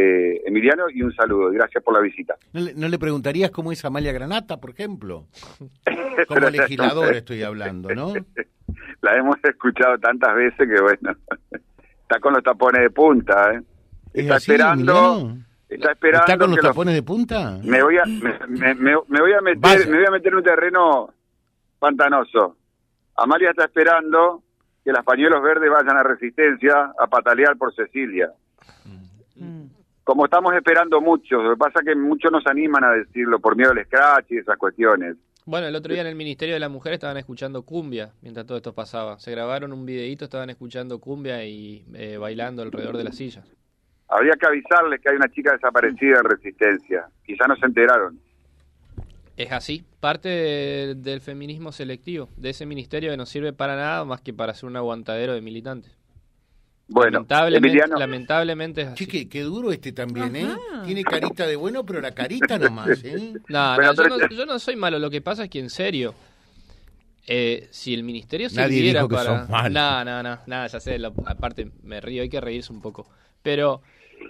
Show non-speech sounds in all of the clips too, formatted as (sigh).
eh, Emiliano, y un saludo. Y gracias por la visita. ¿No le, no le preguntarías cómo es Amalia Granata, por ejemplo? (laughs) Como legislador estoy hablando, ¿no? (laughs) La hemos escuchado tantas veces que, bueno, (laughs) está con los tapones de punta, ¿eh? ¿Es Está así, esperando... Emiliano? Está esperando ¿Está con los tapones de punta? Me voy a, me, me- me- me voy a meter, Vaya. me voy a meter en un terreno pantanoso. Amalia está esperando que los pañuelos verdes vayan a Resistencia a patalear por Cecilia. Como estamos esperando mucho, lo que pasa es que muchos nos animan a decirlo por miedo al scratch y esas cuestiones. Bueno, el otro día en el Ministerio de la Mujer estaban escuchando cumbia mientras todo esto pasaba. Se grabaron un videíto, estaban escuchando cumbia y eh, bailando alrededor de las sillas. Habría que avisarles que hay una chica desaparecida en Resistencia. Quizá no se enteraron. Es así, parte de- del feminismo selectivo, de ese ministerio que no sirve para nada más que para ser un aguantadero de militantes. Bueno, lamentablemente, Emiliano, lamentablemente es así. Che, qué, duro este también, ¿eh? Tiene carita de bueno, pero la carita nomás, ¿eh? (laughs) No, Bueno, no, yo, no, yo no soy malo, lo que pasa es que en serio, eh, si el ministerio Nadie sirviera dijo que para... sos malo. No, no, no, nada, ya sé, lo- aparte me río, hay que reírse un poco. Pero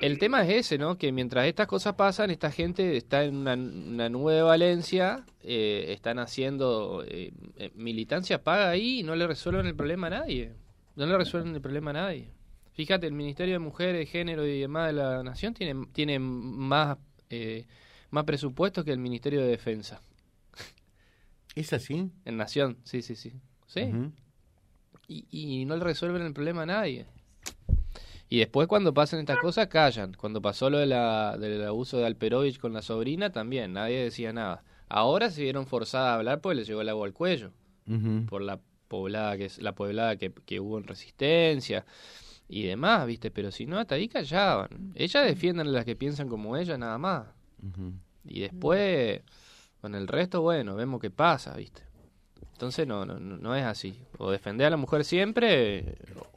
el tema es ese, ¿no? Que mientras estas cosas pasan, esta gente está en una, una nube de Valencia, eh, están haciendo eh, eh, militancia paga ahí y no le resuelven el problema a nadie. No le resuelven el problema a nadie. Fíjate, el Ministerio de Mujeres, Género y demás de la Nación tiene, tiene más, eh, más presupuesto que el Ministerio de Defensa. ¿Es así? En Nación, sí, sí, sí. Sí. Y, y no le resuelven el problema a nadie. Y después cuando pasan estas cosas callan. Cuando pasó lo de la, del abuso de Alperovich con la sobrina también, nadie decía nada. Ahora se vieron forzadas a hablar porque les llegó el agua al cuello. Por la poblada que es la poblada que, que hubo en resistencia y demás, ¿viste? Pero si no, hasta ahí callaban. Ellas defienden a las que piensan como ella nada más. Y después, con el resto, bueno, vemos qué pasa, ¿viste? Entonces no, no, no no es así. O defender a la mujer siempre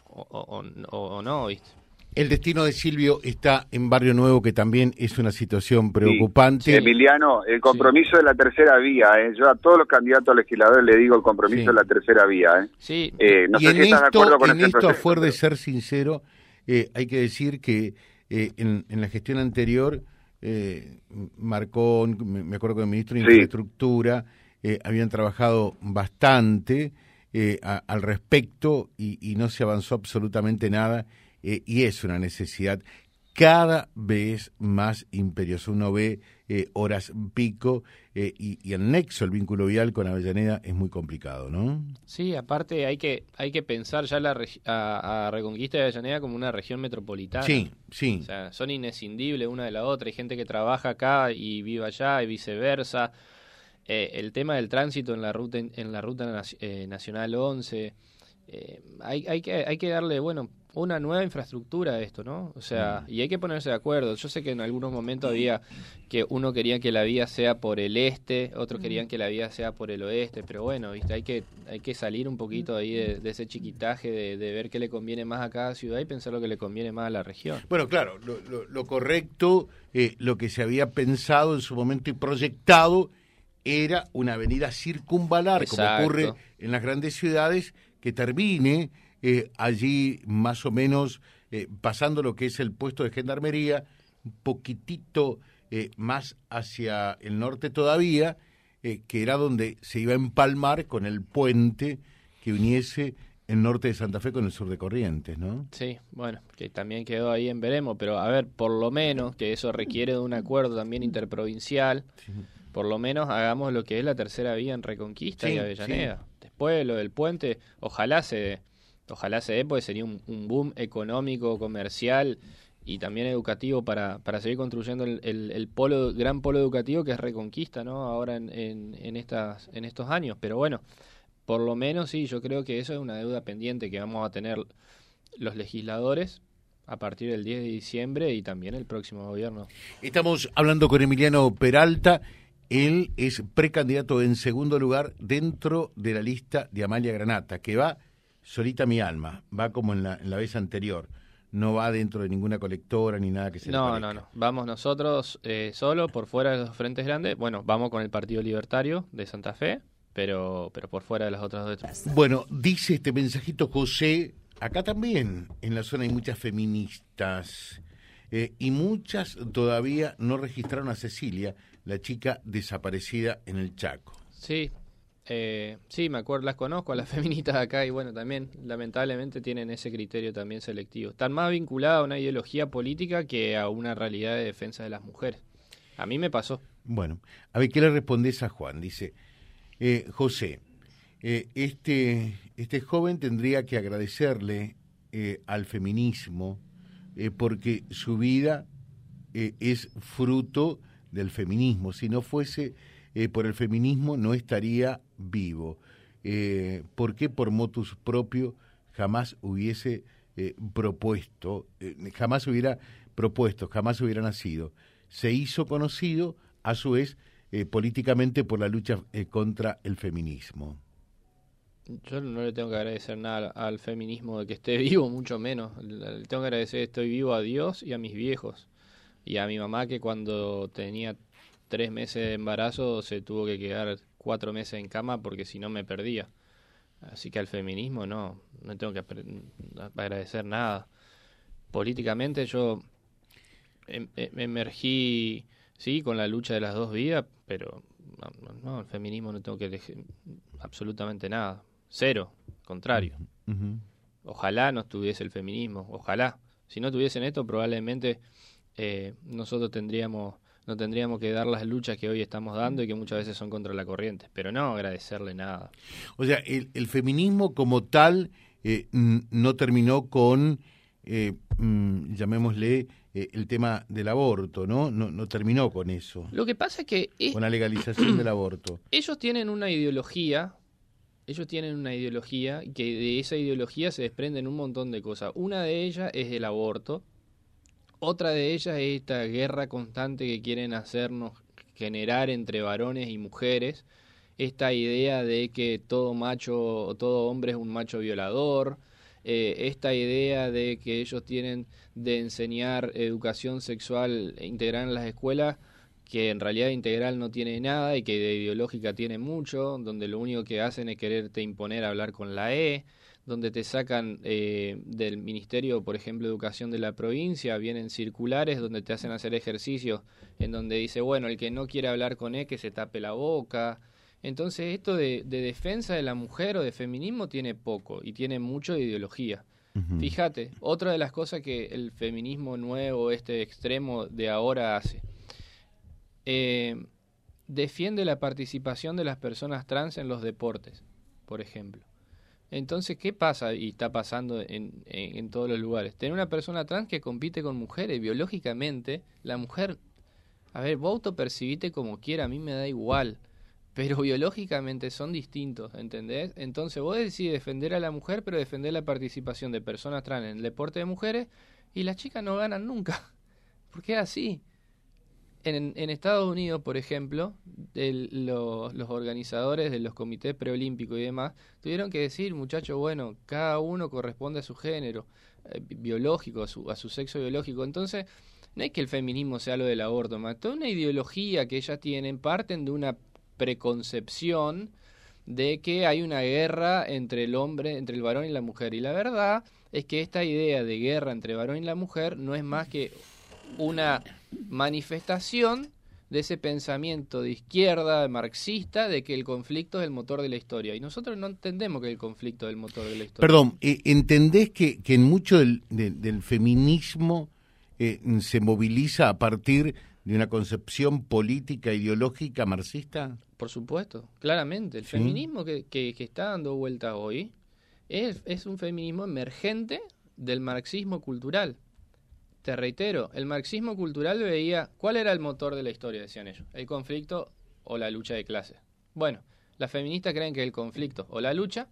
o- o- o no, ¿viste? El destino de Silvio está en Barrio Nuevo, que también es una situación preocupante. Emiliano, el compromiso de la tercera vía, ¿eh? yo a todos los candidatos a legisladores le digo el compromiso Sí. de la tercera vía. ¿eh? Sí, Eh, no y sé en si estás de esto, acuerdo con en ese esto a proceso, fuer de pero- ser sincero, eh, hay que decir que eh, en, en la gestión anterior, eh, Marcón, me acuerdo que el ministro de Sí. Infraestructura, eh, habían trabajado bastante eh, a- al respecto y, y no se avanzó absolutamente nada eh, y es una necesidad cada vez más imperiosa. Uno ve eh, horas pico eh, y, y el nexo, el vínculo vial con Avellaneda es muy complicado, ¿no? sí, aparte hay que hay que pensar ya la a, a Reconquista de Avellaneda como una región metropolitana. Sí, sí. O sea, son inescindibles una de la otra. Hay gente que trabaja acá y vive allá y viceversa. Eh, el tema del tránsito en la ruta en la ruta eh, nacional 11 eh, hay, hay que hay que darle bueno una nueva infraestructura a esto, ¿no? O sea, y hay que ponerse de acuerdo. Yo sé que en algunos momentos había que uno quería que la vía sea por el este, otros querían que la vía sea por el oeste, pero bueno, viste, hay que hay que salir un poquito ahí de, de ese chiquitaje de, de ver qué le conviene más a cada ciudad y pensar lo que le conviene más a la región. Bueno, claro, lo, lo- lo correcto, eh, lo que se había pensado en su momento y proyectado era una avenida circunvalar, como ocurre en las grandes ciudades, que termine eh, allí más o menos eh, pasando lo que es el puesto de gendarmería, un poquitito eh, más hacia el norte todavía, que era donde se iba a empalmar con el puente que uniese el norte de Santa Fe con el sur de Corrientes, ¿no? Sí, bueno, que también quedó ahí en veremos, pero a ver, por lo menos, que eso requiere de un acuerdo también interprovincial, por lo menos hagamos lo que es la tercera vía en Reconquista Sí, y Avellaneda. Después lo del puente, ojalá se ojalá se dé, porque sería un, un boom económico, comercial y también educativo para, para seguir construyendo el, el, el polo, gran polo educativo que es Reconquista, ¿no? Ahora en, en, en, estas, en estos años, pero bueno, por lo menos sí, yo creo que eso es una deuda pendiente que vamos a tener los legisladores a partir del 10 de diciembre y también el próximo gobierno. Estamos hablando con Emiliano Peralta. Él es precandidato en segundo lugar dentro de la lista de Amalia Granata, que va solita mi alma, va como en la, en la vez anterior. No va dentro de ninguna colectora ni nada que se No, no, no. Vamos nosotros eh, solo por fuera de los frentes grandes. Bueno, vamos con el Partido Libertario de Santa Fe, pero, pero por fuera de las otras dos. Bueno, dice este mensajito José, acá también en la zona hay muchas feministas. eh, y muchas todavía no registraron a Cecilia, la chica desaparecida en el Chaco. Sí, eh, sí, me acuerdo, las conozco a las (laughs) feministas de acá y bueno, también lamentablemente tienen ese criterio también selectivo. Están más vinculadas a una ideología política que a una realidad de defensa de las mujeres. A mí me pasó. Bueno, a ver, ¿qué le respondes a Juan? Dice, eh, José, eh, este, este joven tendría que agradecerle eh, al feminismo porque su vida es fruto del feminismo. Si no fuese por el feminismo no estaría vivo. ¿Por qué por motus propio jamás hubiese propuesto, jamás hubiera propuesto, jamás hubiera nacido? Se hizo conocido a su vez eh, políticamente por la lucha eh, contra el feminismo. Yo no le tengo que agradecer nada al feminismo de que esté (laughs) vivo, mucho menos. Le tengo que agradecer estoy vivo a Dios y a mis viejos. Y a mi mamá que cuando tenía tres meses de embarazo se tuvo que quedar cuatro meses en cama porque si no me perdía. Así que al feminismo no, no tengo que agradecer nada. Políticamente yo em, em, emergí sí, con la lucha de las dos vías, pero no, el feminismo no tengo que elegir absolutamente nada. Cero, contrario. Ojalá no estuviese el feminismo, ojalá. Si no tuviesen esto, probablemente eh, nosotros tendríamos no tendríamos que dar las luchas que hoy estamos dando y que muchas veces son contra la corriente, pero no agradecerle nada. O sea, el, feminismo como tal eh, no terminó con, eh, mm, llamémosle, eh, el tema del aborto, ¿no? ¿no? No terminó con eso. Lo que pasa es que... con la legalización del aborto. (clears throat) Ellos tienen una ideología, ellos tienen una ideología que de esa ideología se desprenden un montón de cosas. Una de ellas es el aborto, otra de ellas es esta guerra constante que quieren hacernos generar entre varones y mujeres, esta idea de que todo macho o todo hombre es un macho violador, eh, esta idea de que ellos tienen de enseñar educación sexual integral en las escuelas, que en realidad integral no tiene nada y que de ideológica tiene mucho, donde lo único que hacen es quererte imponer hablar con la E, donde te sacan eh, del Ministerio, por ejemplo, de Educación de la provincia, vienen circulares donde te hacen hacer ejercicios en donde dice, bueno, el que no quiere hablar con E, que se tape la boca, entonces esto de, defensa de la mujer o de feminismo tiene poco y tiene mucho de ideología. Fíjate, otra de las cosas que el feminismo nuevo, este extremo de ahora hace, eh, defiende la participación de las personas trans en los deportes, por ejemplo. Entonces, ¿qué pasa y está pasando en, en, todos los lugares? Tener una persona trans que compite con mujeres, biológicamente, la mujer, a ver, vos autopercibite como quiera, a mí me da igual pero biológicamente son distintos, ¿entendés? Entonces vos decís defender a la mujer, pero defender la participación de personas trans en el deporte de mujeres y las chicas no ganan nunca. (laughs) Porque es así. En, Estados Unidos, por ejemplo, los, organizadores de los comités preolímpicos y demás tuvieron que decir, muchachos, bueno, cada uno corresponde a su género eh, biológico, a su, a su sexo biológico. Entonces, no es que el feminismo sea lo del aborto, más toda una ideología que ellas tienen, parten de una preconcepción de que hay una guerra entre el hombre, entre el varón y la mujer. Y la verdad es que esta idea de guerra entre varón y la mujer no es más que una manifestación de ese pensamiento de izquierda, marxista, de que el conflicto es el motor de la historia. Y nosotros no entendemos que el conflicto es el motor de la historia. Perdón, eh, ¿entendés que, que en mucho del, del feminismo eh, se moviliza a partir de una concepción política, ideológica, marxista? Por supuesto, claramente. El feminismo que, que, está dando vuelta hoy es, es un feminismo emergente del marxismo cultural. Te reitero, el marxismo cultural veía cuál era el motor de la historia, decían ellos, el conflicto o la lucha de clases. Bueno, las feministas creen que el conflicto o la lucha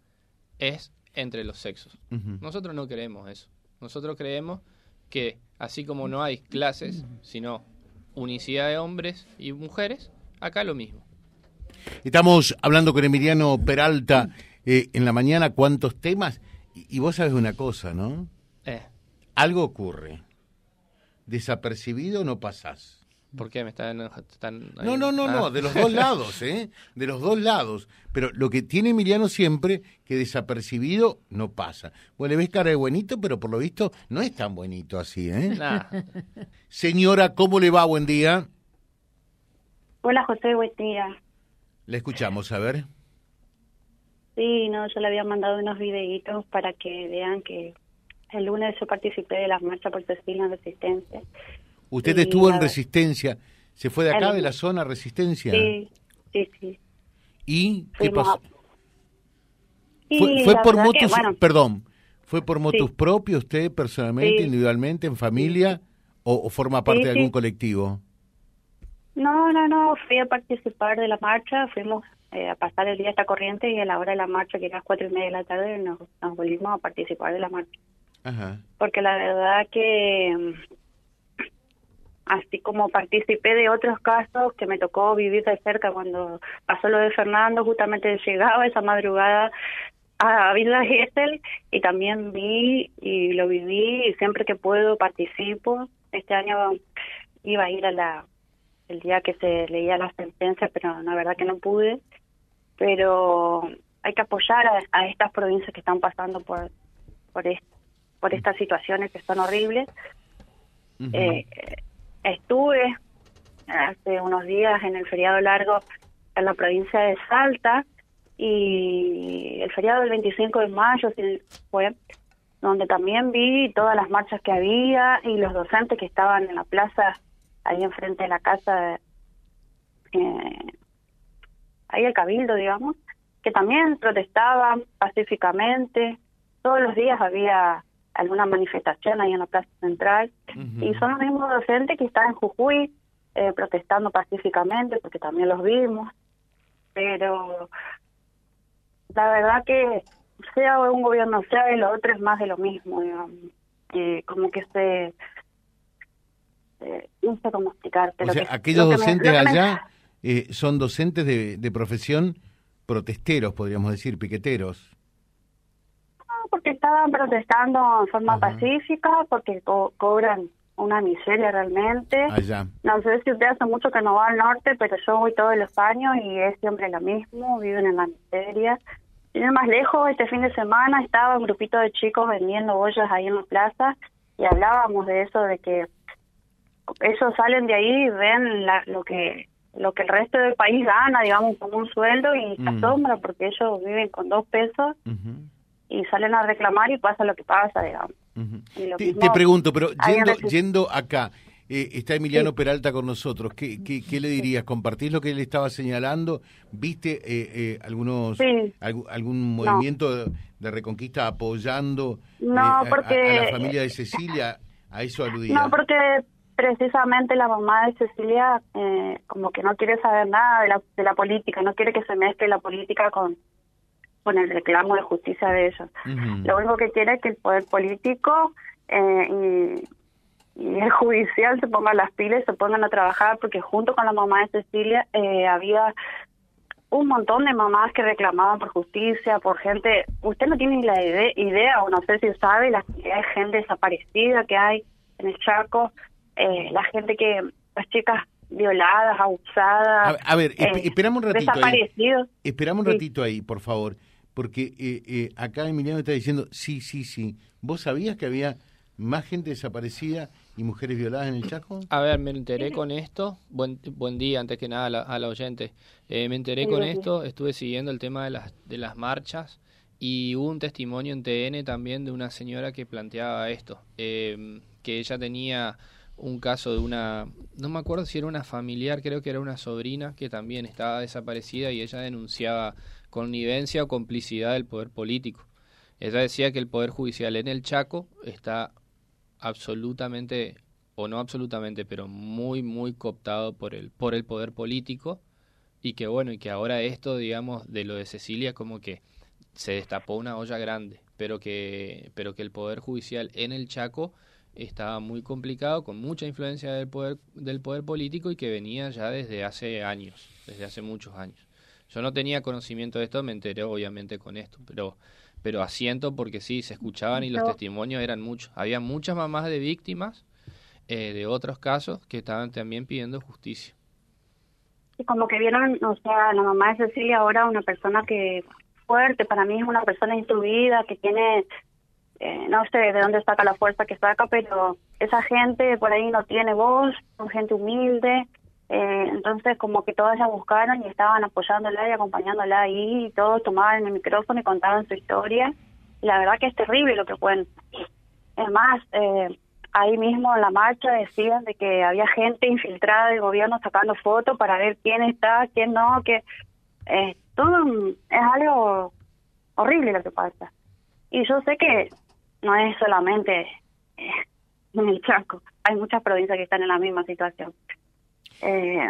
es entre los sexos. Nosotros no creemos eso. Nosotros creemos que así como no hay clases, sino unicidad de hombres y mujeres, acá lo mismo. Estamos hablando con Emiliano Peralta eh, en la mañana, cuántos temas, y, vos sabes una cosa, ¿no? Eh. Algo ocurre. Desapercibido no pasás. ¿Por qué me están, No, no, no, no, ah. de los dos lados, ¿eh? De los dos lados. Pero lo que tiene Emiliano siempre, que desapercibido no pasa. Bueno, le ves cara de buenito, pero por lo visto no es tan buenito así, ¿eh? Señora, ¿cómo le va? Buen día. Hola, José, buen día. Le escuchamos, a ver. Sí, no, yo le había mandado unos videitos para que vean que el lunes yo participé de las marchas por Cecilia en Resistencia Usted estuvo en Resistencia. ¿Se fue de acá, de la zona Resistencia? Sí, sí, sí. ¿Y qué pasó? fue, por motos, perdón, ¿fue por motos propios usted personalmente, individualmente, en familia o, forma parte de algún colectivo? No, no, no, fui a participar de la marcha, fuimos eh, a pasar el día esta corriente y a la hora de la marcha, que era las cuatro y media de la tarde, nos, nos volvimos a participar de la marcha. Porque la verdad que así como participé de otros casos que me tocó vivir de cerca cuando pasó lo de Fernando, justamente llegaba esa madrugada a Villa Gesell y también vi y lo viví y siempre que puedo participo. Este año iba a ir a la el día que se leía la sentencia, pero la verdad que no pude. Pero hay que apoyar a, estas provincias que están pasando por por, por estas situaciones que son horribles. eh, estuve hace unos días en el feriado largo en la provincia de Salta y el feriado del 25 de mayo fue donde también vi todas las marchas que había y los docentes que estaban en la plaza ahí enfrente de la casa eh, ahí el cabildo digamos que también protestaban pacíficamente todos los días había alguna manifestación ahí en la Plaza Central. Y son los mismos docentes que están en Jujuy eh, protestando pacíficamente, porque también los vimos. Pero la verdad que sea un gobierno, sea el otro, es más de lo mismo, digamos. como que se... no sé cómo explicar. O sea, aquellos docentes allá eh, son docentes de, de profesión protesteros, podríamos decir, piqueteros porque estaban protestando en forma pacífica, porque cobran una miseria realmente. Allá. No sé si usted hace mucho que no va al norte, pero yo voy todos los años y es siempre lo mismo, viven en la miseria. Y más lejos, este fin de semana estaba un grupito de chicos vendiendo ollas ahí en la plaza y hablábamos de eso, de que ellos salen de ahí y ven lo que lo que el resto del país gana, digamos, como un sueldo y se mm. asombra porque ellos viven con dos pesos y salen a reclamar y pasa lo que pasa, digamos. te, pregunto, pero yendo, yendo acá, eh, está Emiliano Peralta con nosotros. ¿Qué, qué, le dirías? ¿Compartís lo que él estaba señalando? ¿Viste eh, eh, algunos algún movimiento de, reconquista apoyando no, porque, a, la familia de Cecilia? A eso aludía. No, porque precisamente la mamá de Cecilia como que no quiere saber nada de la, de la política, no quiere que se mezcle la política con con el reclamo de justicia de ellos. Lo único que quiere es que el poder político eh, y, el (laughs) judicial se pongan las pilas, se pongan a trabajar, porque junto con la mamá de Cecilia eh, había un montón de mamás que reclamaban por justicia, por gente, usted no tiene ni la idea, o no sé si sabe, la cantidad de gente desaparecida que hay en el Chaco, eh, la gente que, las chicas violadas, abusadas. A, ver, esperamos un ratito. Desaparecidos. Esperamos un ratito ahí, por favor porque eh, eh, acá Emiliano está diciendo, sí, sí, sí, ¿vos sabías que había más gente desaparecida y mujeres violadas en el Chaco? A ver, me enteré con esto, buen, buen día antes que nada a la, oyente, eh, me enteré con esto, estuve siguiendo el tema de las, de las marchas y hubo un testimonio en TN también de una señora que planteaba esto, que ella tenía un caso de una, no me acuerdo si era una familiar, creo que era una sobrina que también estaba desaparecida y ella denunciaba connivencia o complicidad del poder político. Ella decía que el poder judicial en el Chaco está absolutamente, o no absolutamente, pero muy, muy cooptado por el, por el poder político y que bueno, y que ahora esto, digamos, de lo de Cecilia como que se destapó una olla grande, pero que, pero que el poder judicial en el Chaco estaba muy complicado, con mucha influencia del poder, del poder político y que venía ya desde hace años, desde hace muchos años. Yo no tenía conocimiento de esto, me enteré obviamente con esto, pero pero asiento porque sí, se escuchaban y los testimonios eran muchos. Había muchas mamás de víctimas eh, de otros casos que estaban también pidiendo justicia. Y como que vieron, o sea, la mamá de Cecilia ahora una persona que fuerte, para mí es una persona instruida, que tiene, eh, no sé de dónde saca la fuerza que saca, pero esa gente por ahí no tiene voz, son gente humilde, eh, entonces como que todas la buscaron y estaban apoyándola y acompañándola ahí, y todos tomaban el micrófono y contaban su historia, la verdad que es terrible lo que cuentan. Es más, eh, ahí mismo en la marcha decían de que había gente infiltrada del gobierno sacando fotos para ver quién está, quién no, que eh, todo es algo horrible lo que pasa. Y yo sé que no es solamente eh, (laughs) en el Chaco, hay muchas provincias que están en la misma situación. Eh,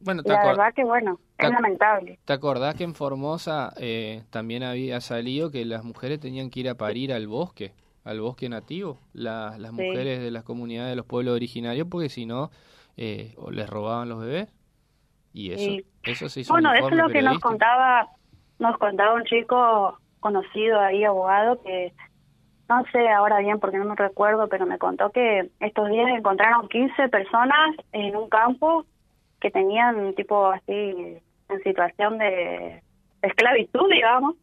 bueno, la verdad que bueno, es lamentable. ¿Te acordás que en Formosa eh, también había salido que las mujeres tenían que ir a parir al bosque? al bosque nativo, las mujeres de las comunidades de los pueblos originarios, porque si no, eh, les robaban los bebés. Y eso, eso se hizo Bueno, eso es lo que nos contaba, nos contaba un chico conocido ahí, abogado, que no sé ahora bien porque no me recuerdo, pero me contó que estos días encontraron 15 personas en un campo que tenían tipo así en situación de esclavitud, digamos,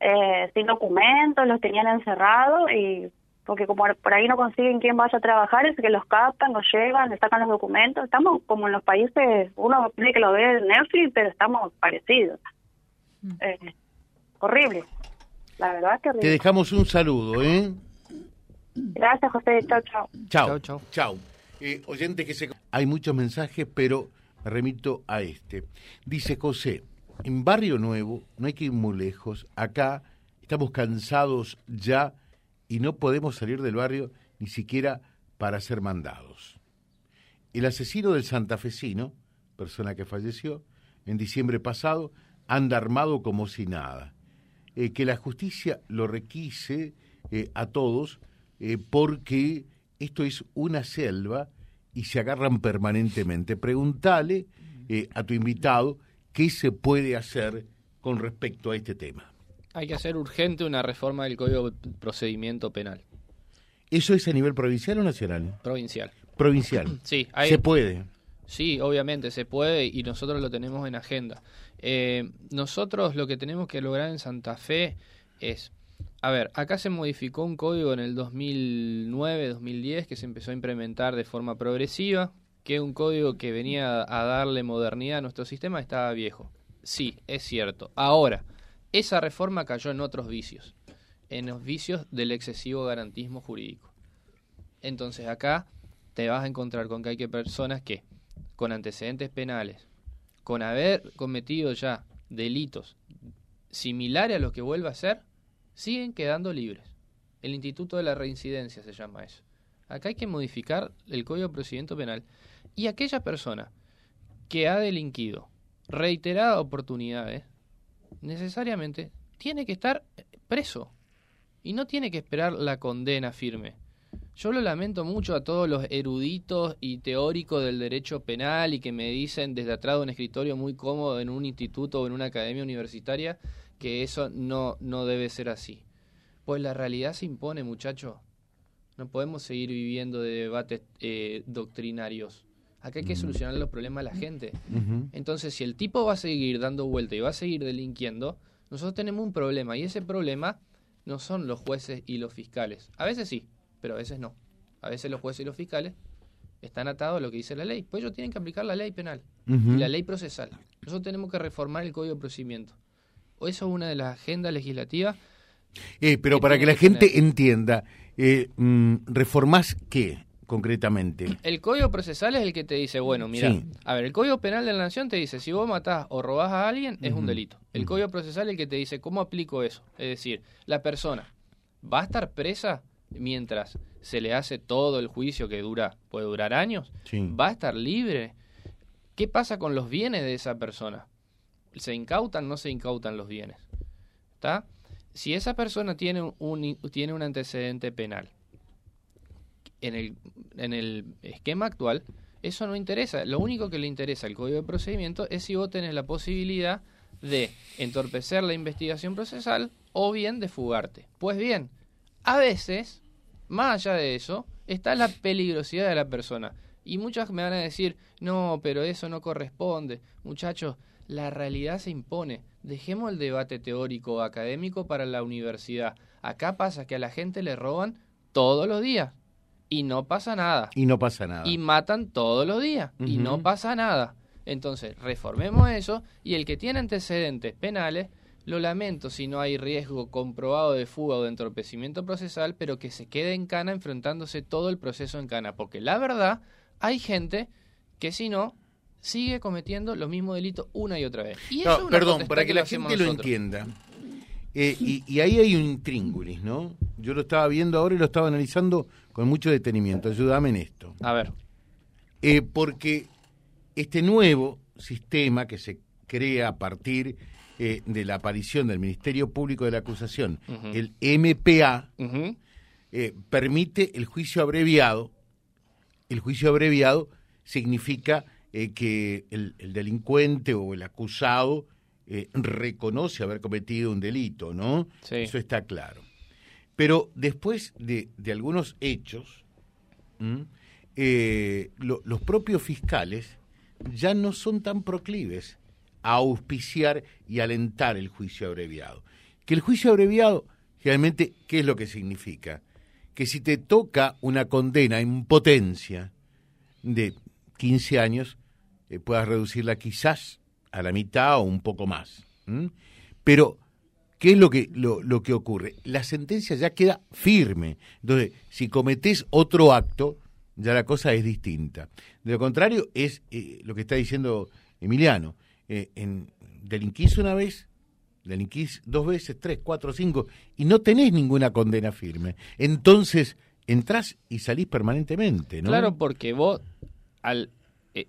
eh, sin documentos, los tenían encerrados y porque como por ahí no consiguen quién vaya a trabajar, es que los captan, los llevan, les sacan los documentos. Estamos como en los países, uno tiene que lo ve en Netflix, pero estamos parecidos. Mm. Eh, horrible. La verdad es que horrible. Te dejamos un saludo, ¿eh? Gracias, José. Chao, chao. Chao, chao. Chao. Eh, oyente que se... Hay muchos mensajes, pero remito a este. Dice José, en Barrio Nuevo, no hay que ir muy lejos, acá estamos cansados ya y no podemos salir del barrio ni siquiera para ser mandados. El asesino del santafesino, persona que falleció, en diciembre pasado, anda armado como si nada. Eh, que la justicia lo requise eh, a todos eh, porque esto es una selva y se agarran permanentemente. Preguntale a tu invitado ¿Qué se puede hacer con respecto a este tema? Hay que hacer urgente una reforma del Código de Procedimiento Penal. ¿Eso es a nivel provincial o nacional? Provincial. Provincial. (clears throat) Sí. ¿Se puede? Sí, obviamente se puede y nosotros lo tenemos en agenda. Eh, nosotros lo que tenemos que lograr en Santa Fe es, a ver, acá se modificó un código en el 2009-2010 que se empezó a implementar de forma progresiva, que un código que venía a darle modernidad a nuestro sistema estaba viejo. Sí, es cierto. Ahora, esa reforma cayó en otros vicios, en los vicios del excesivo garantismo jurídico. Entonces acá te vas a encontrar con que hay que personas que, con antecedentes penales, con haber cometido ya delitos similares a los que vuelve a hacer, siguen quedando libres. El Instituto de la Reincidencia se llama eso. Acá hay que modificar el Código de Procedimiento Penal y aquella persona que ha delinquido reiteradas oportunidades, necesariamente tiene que estar preso y no tiene que esperar la condena firme. Yo lo lamento mucho a todos los eruditos y teóricos del derecho penal y que me dicen desde atrás de un escritorio muy cómodo en un instituto o en una academia universitaria que eso no, no debe ser así. Pues la realidad se impone, muchachos. No podemos seguir viviendo de debates eh, doctrinarios. Acá hay que solucionar los problemas de la gente. Entonces, si el tipo va a seguir dando vuelta y va a seguir delinquiendo, nosotros tenemos un problema. Y ese problema no son los jueces y los fiscales. A veces sí, pero a veces no. A veces los jueces y los fiscales están atados a lo que dice la ley. Pues ellos tienen que aplicar la ley penal y la ley procesal. Nosotros tenemos que reformar el Código de Procedimiento. O eso es una de las agendas legislativas. Eh, pero para que la gente entienda, eh, mm, ¿reformás qué? concretamente? El código procesal es el que te dice, bueno, mira, a ver, el código penal de la nación te dice, si vos matás o robás a alguien, es un delito. El código procesal es el que te dice, ¿cómo aplico eso? Es decir, la persona va a estar presa mientras se le hace todo el juicio que dura, puede durar años, va a estar libre. ¿Qué pasa con los bienes de esa persona? ¿Se incautan no se incautan los bienes? ¿Está? Si esa persona tiene un, tiene un antecedente penal, en el, en el esquema actual, eso no interesa. Lo único que le interesa al código de procedimiento es si vos tenés la posibilidad de entorpecer la investigación procesal o bien de fugarte. Pues bien, a veces, más allá de eso, está la peligrosidad de la persona. Y muchas me van a decir, no, pero eso no corresponde. Muchachos, la realidad se impone. Dejemos el debate teórico o académico para la universidad. Acá pasa que a la gente le roban todos los días y no pasa nada. Y no pasa nada. Y matan todos los días y no pasa nada. Entonces, reformemos eso y el que tiene antecedentes penales, lo lamento si no hay riesgo comprobado de fuga o de entorpecimiento procesal, pero que se quede en cana enfrentándose todo el proceso en cana. Porque la verdad, hay gente que si no, sigue cometiendo los mismos delitos una y otra vez. Y perdón, para que, la gente lo entienda. Eh, y, ahí hay un intríngulis, ¿no? Yo lo estaba viendo ahora y lo estaba analizando con mucho detenimiento. Ayúdame en esto. A ver. Eh, porque este nuevo sistema que se crea a partir eh, de la aparición del Ministerio Público de la Acusación, el MPA, permite el juicio abreviado. El juicio abreviado significa que el, delincuente o el acusado eh, reconoce haber cometido un delito, ¿no? Eso está claro. Pero después de, algunos hechos, eh, los propios fiscales ya no son tan proclives a auspiciar y alentar el juicio abreviado. Que el juicio abreviado, realmente, ¿qué es lo que significa? Que si te toca una condena en potencia de 15 años, eh, puedas reducirla quizás a la mitad o un poco más. Pero, ¿qué es lo que, lo, que ocurre? La sentencia ya queda firme. Entonces, si cometés otro acto, ya la cosa es distinta. De lo contrario, es eh, lo que está diciendo Emiliano. Eh, en, delinquís una vez, delinquís dos veces, tres, cuatro, cinco, y no tenés ninguna condena firme. Entonces, entrás y salís permanentemente. Claro, porque vos, al,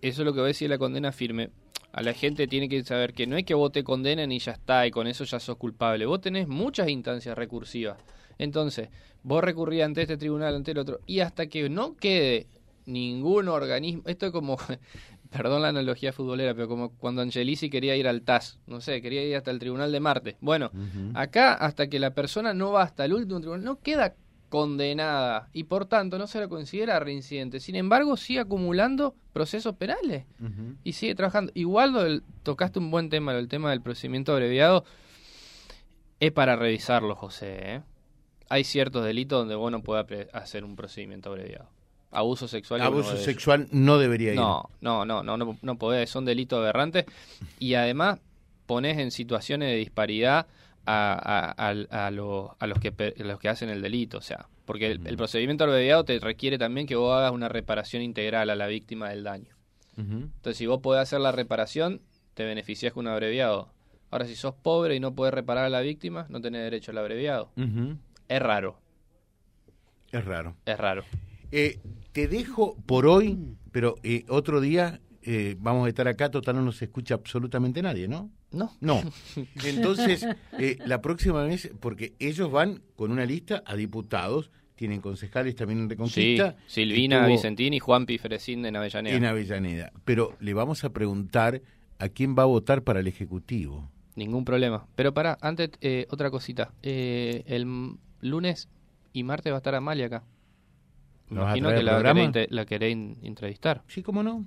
eso es lo que va a decir la condena firme, a la gente tiene que saber que no es que vos te condenen y ya está, y con eso ya sos culpable. Vos tenés muchas instancias recursivas. Entonces, vos recurrís ante este tribunal, ante el otro, y hasta que no quede ningún organismo, esto es como, (laughs) perdón la analogía futbolera, pero como cuando Angelici quería ir al TAS, no sé, quería ir hasta el tribunal de Marte. Bueno, acá hasta que la persona no va hasta el último tribunal, no queda condenada y por tanto no se la considera reincidente. Sin embargo, sigue acumulando procesos penales y sigue trabajando. Igual tocaste un buen tema, el tema del procedimiento abreviado. Es para revisarlo, José. ¿eh? Hay ciertos delitos donde vos no podés hacer un procedimiento abreviado. Abuso sexual. Abuso sexual no debería ir. No, no, no, no, no, no podés. Son delitos aberrantes y además pones en situaciones de disparidad a, los, que, los que hacen el delito, o sea, porque el, procedimiento abreviado te requiere también que vos hagas una reparación integral a la víctima del daño. Entonces, si vos podés hacer la reparación, te beneficias con un abreviado. Ahora, si sos pobre y no podés reparar a la víctima, no tenés derecho al abreviado. Es raro. Es raro. Es raro. Eh, te dejo por hoy, pero eh, otro día eh, vamos a estar acá, total no nos escucha absolutamente nadie, ¿no? No. No. (laughs) Entonces, eh, la próxima vez, porque ellos van con una lista a diputados, tienen concejales también en Reconquista. Sí, Silvina Vicentini y Juan Pifrecín de Avellaneda. En Avellaneda. Pero le vamos a preguntar a quién va a votar para el Ejecutivo. Ningún problema. Pero para, antes, eh, otra cosita. el lunes y martes va a estar Amalia acá. Me imagino que la la queréis entrevistar. Sí, cómo no.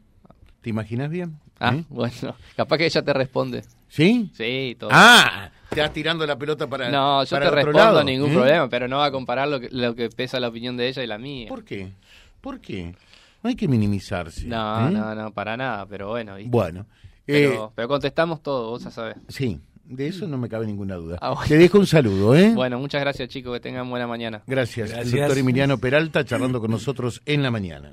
¿Te imaginas bien? Ah, ¿Eh? (laughs) bueno, capaz que ella te responde. ¿Sí? Sí, todo. Ah, te vas tirando la pelota para No, yo te respondo ningún ¿eh? problema, pero no va a comparar lo que, lo que pesa la opinión de ella y la mía. ¿Por qué? ¿Por qué? No hay que minimizarse. No, ¿eh? no, no, para nada, pero bueno. Bueno. Pero, pero, contestamos todo, vos ya sabés. Sí, de eso no me cabe ninguna duda. Ah, te dejo un saludo, ¿eh? Bueno, muchas gracias, chicos, que tengan buena mañana. Gracias. gracias. El doctor Emiliano Peralta charlando con nosotros en la mañana